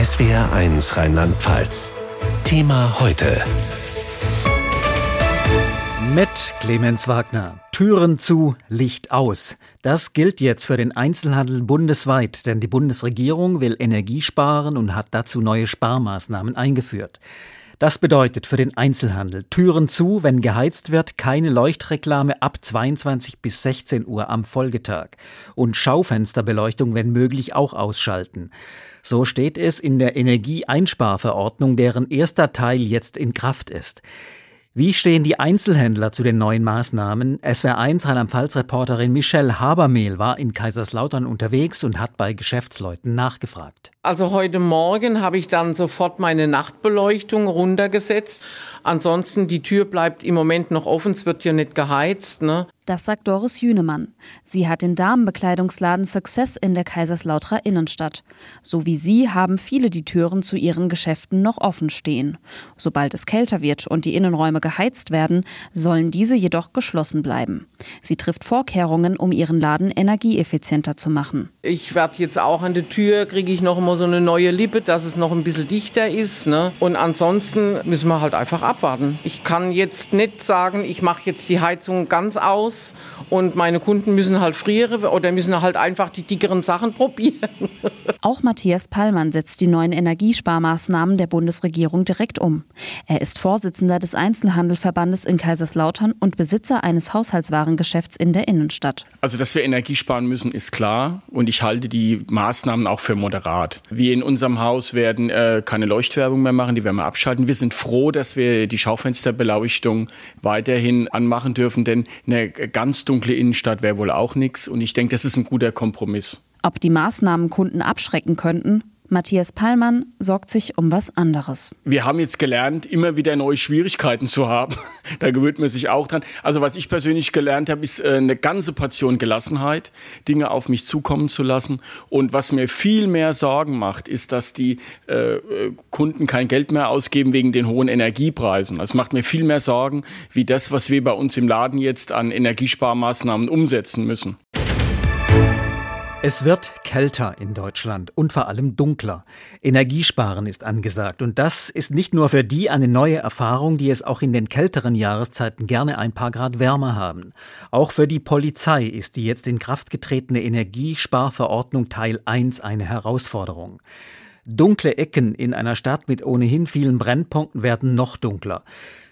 SWR1 Rheinland-Pfalz. Thema heute. Mit Clemens Wagner. Türen zu, Licht aus. Das gilt jetzt für den Einzelhandel bundesweit, denn die Bundesregierung will Energie sparen und hat dazu neue Sparmaßnahmen eingeführt. Das bedeutet für den Einzelhandel Türen zu, wenn geheizt wird, keine Leuchtreklame ab 22 bis 16 Uhr am Folgetag und Schaufensterbeleuchtung, wenn möglich, auch ausschalten. So steht es in der Energieeinsparverordnung, deren erster Teil jetzt in Kraft ist. Wie stehen die Einzelhändler zu den neuen Maßnahmen? SWR1 Rheinland-Pfalz-Reporterin Michelle Habermehl war in Kaiserslautern unterwegs und hat bei Geschäftsleuten nachgefragt. Also heute Morgen habe ich dann sofort meine Nachtbeleuchtung runtergesetzt. Ansonsten die Tür bleibt im Moment noch offen, es wird ja nicht geheizt. Ne? Das sagt Doris Jünemann. Sie hat den Damenbekleidungsladen Success in der Kaiserslauterer Innenstadt. So wie sie haben viele die Türen zu ihren Geschäften noch offen stehen. Sobald es kälter wird und die Innenräume geheizt werden, sollen diese jedoch geschlossen bleiben. Sie trifft Vorkehrungen, um ihren Laden energieeffizienter zu machen. Ich werde jetzt auch an der Tür, kriege ich noch immer so eine neue Lippe, dass es noch ein bisschen dichter ist. Ne? Und ansonsten müssen wir halt einfach abwarten. Ich kann jetzt nicht sagen, ich mache jetzt die Heizung ganz aus und meine Kunden müssen halt frieren oder müssen halt einfach die dickeren Sachen probieren. Auch Matthias Pallmann setzt die neuen Energiesparmaßnahmen der Bundesregierung direkt um. Er ist Vorsitzender des Einzelhandelverbandes in Kaiserslautern und Besitzer eines Haushaltswarengeschäfts in der Innenstadt. Also, dass wir Energie sparen müssen, ist klar und ich halte die Maßnahmen auch für moderat. Wir in unserem Haus werden äh, keine Leuchtwerbung mehr machen, die werden wir abschalten. Wir sind froh, dass wir die Schaufensterbeleuchtung weiterhin anmachen dürfen, denn eine ganz dunkle Innenstadt wäre wohl auch nichts. Und ich denke, das ist ein guter Kompromiss. Ob die Maßnahmen Kunden abschrecken könnten? Matthias Pallmann sorgt sich um was anderes. Wir haben jetzt gelernt, immer wieder neue Schwierigkeiten zu haben. da gewöhnt man sich auch dran. Also was ich persönlich gelernt habe, ist äh, eine ganze Portion Gelassenheit, Dinge auf mich zukommen zu lassen. Und was mir viel mehr Sorgen macht, ist, dass die äh, äh Kunden kein Geld mehr ausgeben wegen den hohen Energiepreisen. Das macht mir viel mehr Sorgen, wie das, was wir bei uns im Laden jetzt an Energiesparmaßnahmen umsetzen müssen. Es wird kälter in Deutschland und vor allem dunkler. Energiesparen ist angesagt und das ist nicht nur für die eine neue Erfahrung, die es auch in den kälteren Jahreszeiten gerne ein paar Grad wärmer haben. Auch für die Polizei ist die jetzt in Kraft getretene Energiesparverordnung Teil 1 eine Herausforderung. Dunkle Ecken in einer Stadt mit ohnehin vielen Brennpunkten werden noch dunkler.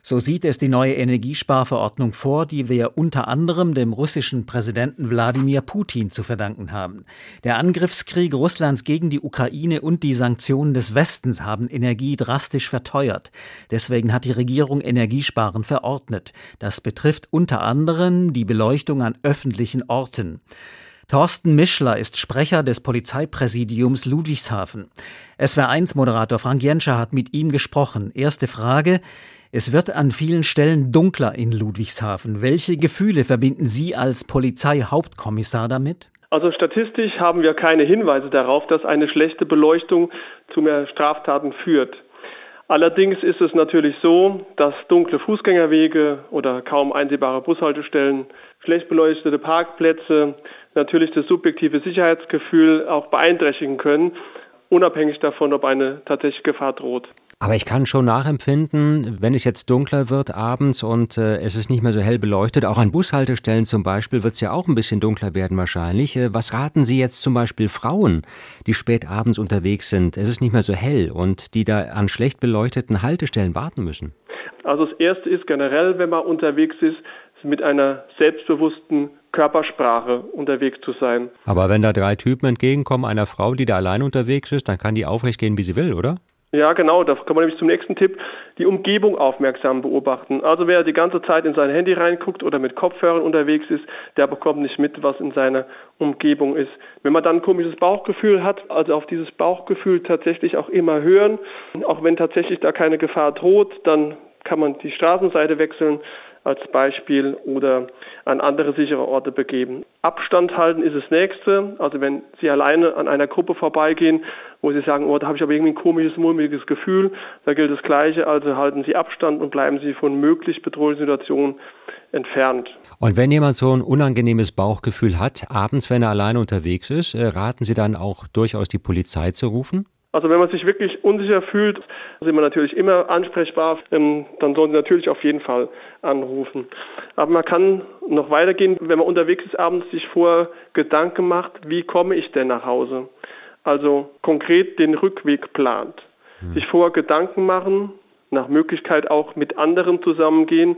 So sieht es die neue Energiesparverordnung vor, die wir unter anderem dem russischen Präsidenten Wladimir Putin zu verdanken haben. Der Angriffskrieg Russlands gegen die Ukraine und die Sanktionen des Westens haben Energie drastisch verteuert. Deswegen hat die Regierung Energiesparen verordnet. Das betrifft unter anderem die Beleuchtung an öffentlichen Orten. Thorsten Mischler ist Sprecher des Polizeipräsidiums Ludwigshafen. SWR1-Moderator Frank Jenscher hat mit ihm gesprochen. Erste Frage. Es wird an vielen Stellen dunkler in Ludwigshafen. Welche Gefühle verbinden Sie als Polizeihauptkommissar damit? Also statistisch haben wir keine Hinweise darauf, dass eine schlechte Beleuchtung zu mehr Straftaten führt. Allerdings ist es natürlich so, dass dunkle Fußgängerwege oder kaum einsehbare Bushaltestellen, schlecht beleuchtete Parkplätze natürlich das subjektive Sicherheitsgefühl auch beeinträchtigen können, unabhängig davon, ob eine tatsächliche Gefahr droht. Aber ich kann schon nachempfinden, wenn es jetzt dunkler wird abends und äh, es ist nicht mehr so hell beleuchtet, auch an Bushaltestellen zum Beispiel wird es ja auch ein bisschen dunkler werden wahrscheinlich. Äh, was raten Sie jetzt zum Beispiel Frauen, die spät abends unterwegs sind? Es ist nicht mehr so hell und die da an schlecht beleuchteten Haltestellen warten müssen. Also das Erste ist generell, wenn man unterwegs ist, mit einer selbstbewussten Körpersprache unterwegs zu sein. Aber wenn da drei Typen entgegenkommen einer Frau, die da allein unterwegs ist, dann kann die aufrecht gehen, wie sie will, oder? Ja, genau. Da kommen wir nämlich zum nächsten Tipp. Die Umgebung aufmerksam beobachten. Also wer die ganze Zeit in sein Handy reinguckt oder mit Kopfhörern unterwegs ist, der bekommt nicht mit, was in seiner Umgebung ist. Wenn man dann ein komisches Bauchgefühl hat, also auf dieses Bauchgefühl tatsächlich auch immer hören, auch wenn tatsächlich da keine Gefahr droht, dann kann man die Straßenseite wechseln als Beispiel oder an andere sichere Orte begeben. Abstand halten ist das nächste. Also wenn Sie alleine an einer Gruppe vorbeigehen, wo Sie sagen, oh, da habe ich aber irgendwie ein komisches, mulmiges Gefühl, da gilt das Gleiche. Also halten Sie Abstand und bleiben Sie von möglich bedrohlichen Situationen entfernt. Und wenn jemand so ein unangenehmes Bauchgefühl hat, abends, wenn er alleine unterwegs ist, äh, raten Sie dann auch durchaus die Polizei zu rufen? Also wenn man sich wirklich unsicher fühlt, sind wir natürlich immer ansprechbar. Ähm, dann sollen Sie natürlich auf jeden Fall anrufen. Aber man kann noch weitergehen, wenn man unterwegs ist abends, sich vor Gedanken macht, wie komme ich denn nach Hause? Also konkret den Rückweg plant. Hm. Sich vor Gedanken machen, nach Möglichkeit auch mit anderen zusammengehen.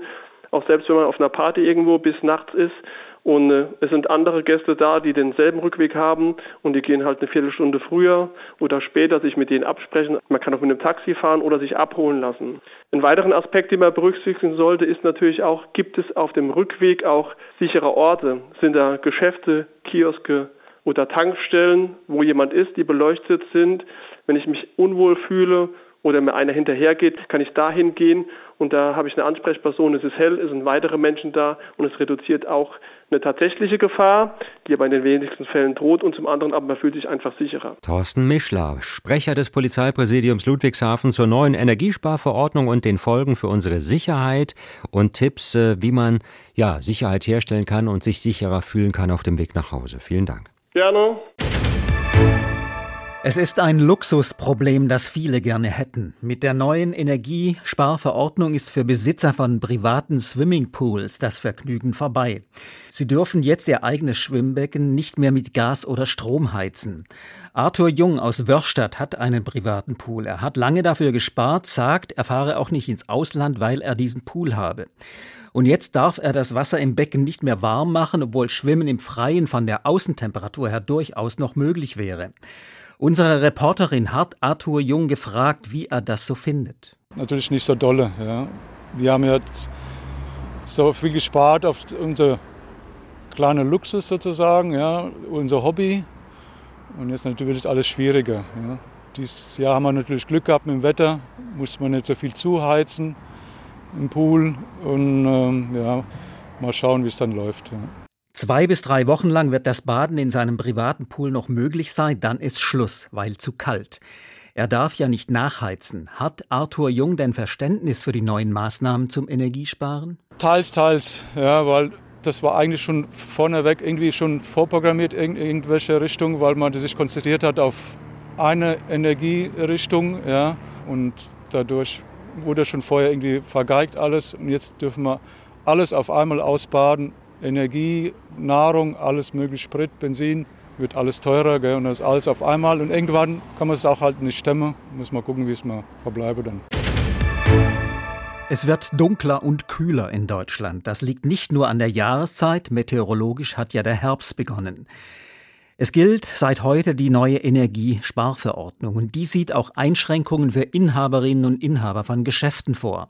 Auch selbst wenn man auf einer Party irgendwo bis nachts ist, und äh, es sind andere Gäste da, die denselben Rückweg haben und die gehen halt eine Viertelstunde früher oder später sich mit denen absprechen. Man kann auch mit einem Taxi fahren oder sich abholen lassen. Ein weiteren Aspekt, den man berücksichtigen sollte, ist natürlich auch, gibt es auf dem Rückweg auch sichere Orte? Sind da Geschäfte, Kioske oder Tankstellen, wo jemand ist, die beleuchtet sind? Wenn ich mich unwohl fühle oder mir einer hinterhergeht, kann ich dahin gehen und da habe ich eine Ansprechperson, es ist hell, es sind weitere Menschen da und es reduziert auch eine tatsächliche Gefahr, die aber in den wenigsten Fällen droht und zum anderen aber man fühlt sich einfach sicherer. Thorsten Mischler, Sprecher des Polizeipräsidiums Ludwigshafen zur neuen Energiesparverordnung und den Folgen für unsere Sicherheit und Tipps, äh, wie man ja Sicherheit herstellen kann und sich sicherer fühlen kann auf dem Weg nach Hause. Vielen Dank. Gerne. Es ist ein Luxusproblem, das viele gerne hätten. Mit der neuen Energiesparverordnung ist für Besitzer von privaten Swimmingpools das Vergnügen vorbei. Sie dürfen jetzt ihr eigenes Schwimmbecken nicht mehr mit Gas oder Strom heizen. Arthur Jung aus Wörstadt hat einen privaten Pool. Er hat lange dafür gespart, sagt, er fahre auch nicht ins Ausland, weil er diesen Pool habe. Und jetzt darf er das Wasser im Becken nicht mehr warm machen, obwohl Schwimmen im Freien von der Außentemperatur her durchaus noch möglich wäre. Unsere Reporterin hat Arthur Jung gefragt, wie er das so findet. Natürlich nicht so dolle. Ja. Wir haben jetzt so viel gespart auf unser kleiner Luxus sozusagen, ja, unser Hobby. Und jetzt natürlich alles schwieriger. Ja. Dieses Jahr haben wir natürlich Glück gehabt mit dem Wetter, muss man nicht so viel zuheizen im Pool und ähm, ja, mal schauen, wie es dann läuft. Ja. Zwei bis drei Wochen lang wird das Baden in seinem privaten Pool noch möglich sein, dann ist Schluss, weil zu kalt. Er darf ja nicht nachheizen. Hat Arthur Jung denn Verständnis für die neuen Maßnahmen zum Energiesparen? Teils, teils, ja, weil das war eigentlich schon vorneweg irgendwie schon vorprogrammiert in irgendwelche Richtung, weil man sich konzentriert hat auf eine Energierichtung, ja, und dadurch wurde schon vorher irgendwie vergeigt alles und jetzt dürfen wir alles auf einmal ausbaden Energie, Nahrung, alles mögliche, Sprit, Benzin, wird alles teurer gell, und das alles auf einmal. Und irgendwann kann man es auch halt nicht stemmen. Muss man gucken, wie es mal verbleibe dann. Es wird dunkler und kühler in Deutschland. Das liegt nicht nur an der Jahreszeit, meteorologisch hat ja der Herbst begonnen. Es gilt seit heute die neue Energiesparverordnung und die sieht auch Einschränkungen für Inhaberinnen und Inhaber von Geschäften vor.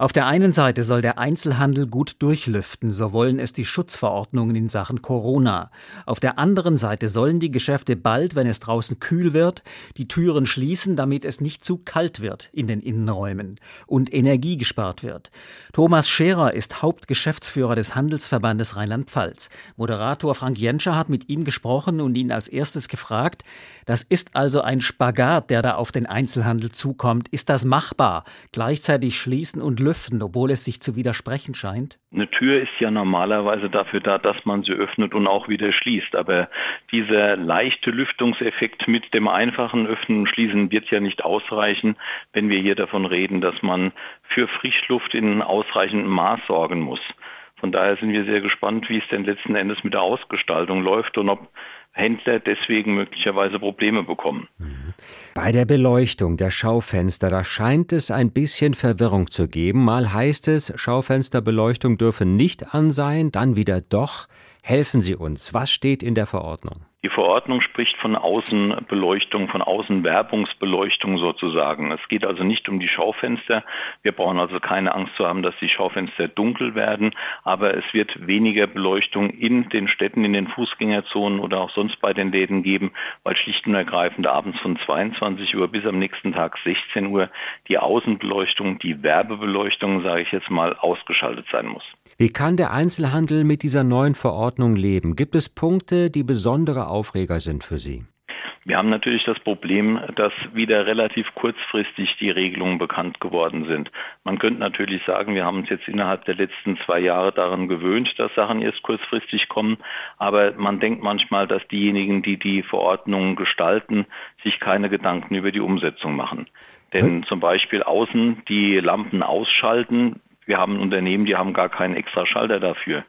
Auf der einen Seite soll der Einzelhandel gut durchlüften, so wollen es die Schutzverordnungen in Sachen Corona. Auf der anderen Seite sollen die Geschäfte bald, wenn es draußen kühl wird, die Türen schließen, damit es nicht zu kalt wird in den Innenräumen und Energie gespart wird. Thomas Scherer ist Hauptgeschäftsführer des Handelsverbandes Rheinland-Pfalz. Moderator Frank Jenscher hat mit ihm gesprochen und ihn als erstes gefragt, das ist also ein Spagat, der da auf den Einzelhandel zukommt. Ist das machbar? Gleichzeitig schließen und lüften, obwohl es sich zu widersprechen scheint? Eine Tür ist ja normalerweise dafür da, dass man sie öffnet und auch wieder schließt. Aber dieser leichte Lüftungseffekt mit dem einfachen Öffnen und Schließen wird ja nicht ausreichen, wenn wir hier davon reden, dass man für Frischluft in ausreichendem Maß sorgen muss. Von daher sind wir sehr gespannt, wie es denn letzten Endes mit der Ausgestaltung läuft und ob Händler deswegen möglicherweise Probleme bekommen. Bei der Beleuchtung der Schaufenster, da scheint es ein bisschen Verwirrung zu geben. Mal heißt es, Schaufensterbeleuchtung dürfe nicht an sein, dann wieder doch. Helfen Sie uns. Was steht in der Verordnung? Die Verordnung spricht von Außenbeleuchtung, von Außenwerbungsbeleuchtung sozusagen. Es geht also nicht um die Schaufenster. Wir brauchen also keine Angst zu haben, dass die Schaufenster dunkel werden, aber es wird weniger Beleuchtung in den Städten, in den Fußgängerzonen oder auch sonst bei den Läden geben, weil schlicht und ergreifend abends von 22 Uhr bis am nächsten Tag 16 Uhr die Außenbeleuchtung, die Werbebeleuchtung, sage ich jetzt mal, ausgeschaltet sein muss. Wie kann der Einzelhandel mit dieser neuen Verordnung leben? Gibt es Punkte, die besondere Aufreger sind für Sie? Wir haben natürlich das Problem, dass wieder relativ kurzfristig die Regelungen bekannt geworden sind. Man könnte natürlich sagen, wir haben uns jetzt innerhalb der letzten zwei Jahre daran gewöhnt, dass Sachen erst kurzfristig kommen. Aber man denkt manchmal, dass diejenigen, die die Verordnungen gestalten, sich keine Gedanken über die Umsetzung machen. Denn zum Beispiel außen die Lampen ausschalten. Wir haben Unternehmen, die haben gar keinen extra Schalter dafür.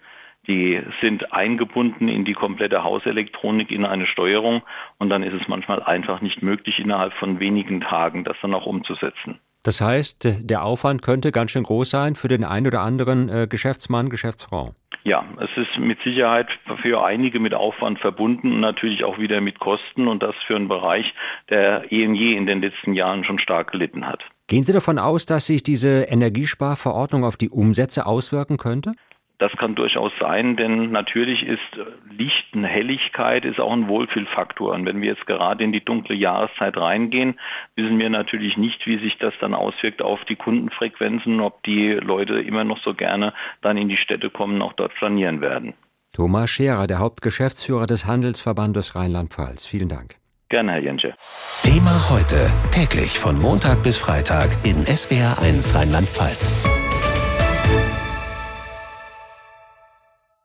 Die sind eingebunden in die komplette Hauselektronik, in eine Steuerung und dann ist es manchmal einfach nicht möglich, innerhalb von wenigen Tagen das dann auch umzusetzen. Das heißt, der Aufwand könnte ganz schön groß sein für den einen oder anderen äh, Geschäftsmann, Geschäftsfrau. Ja, es ist mit Sicherheit für einige mit Aufwand verbunden und natürlich auch wieder mit Kosten und das für einen Bereich, der eh in den letzten Jahren schon stark gelitten hat. Gehen Sie davon aus, dass sich diese Energiesparverordnung auf die Umsätze auswirken könnte? Das kann durchaus sein, denn natürlich ist Licht eine Helligkeit ist auch ein Wohlfühlfaktor. Und wenn wir jetzt gerade in die dunkle Jahreszeit reingehen, wissen wir natürlich nicht, wie sich das dann auswirkt auf die Kundenfrequenzen, ob die Leute immer noch so gerne dann in die Städte kommen, auch dort planieren werden. Thomas Scherer, der Hauptgeschäftsführer des Handelsverbandes Rheinland-Pfalz. Vielen Dank. Gerne, Herr Jensche. Thema heute, täglich von Montag bis Freitag in SWR1 Rheinland-Pfalz.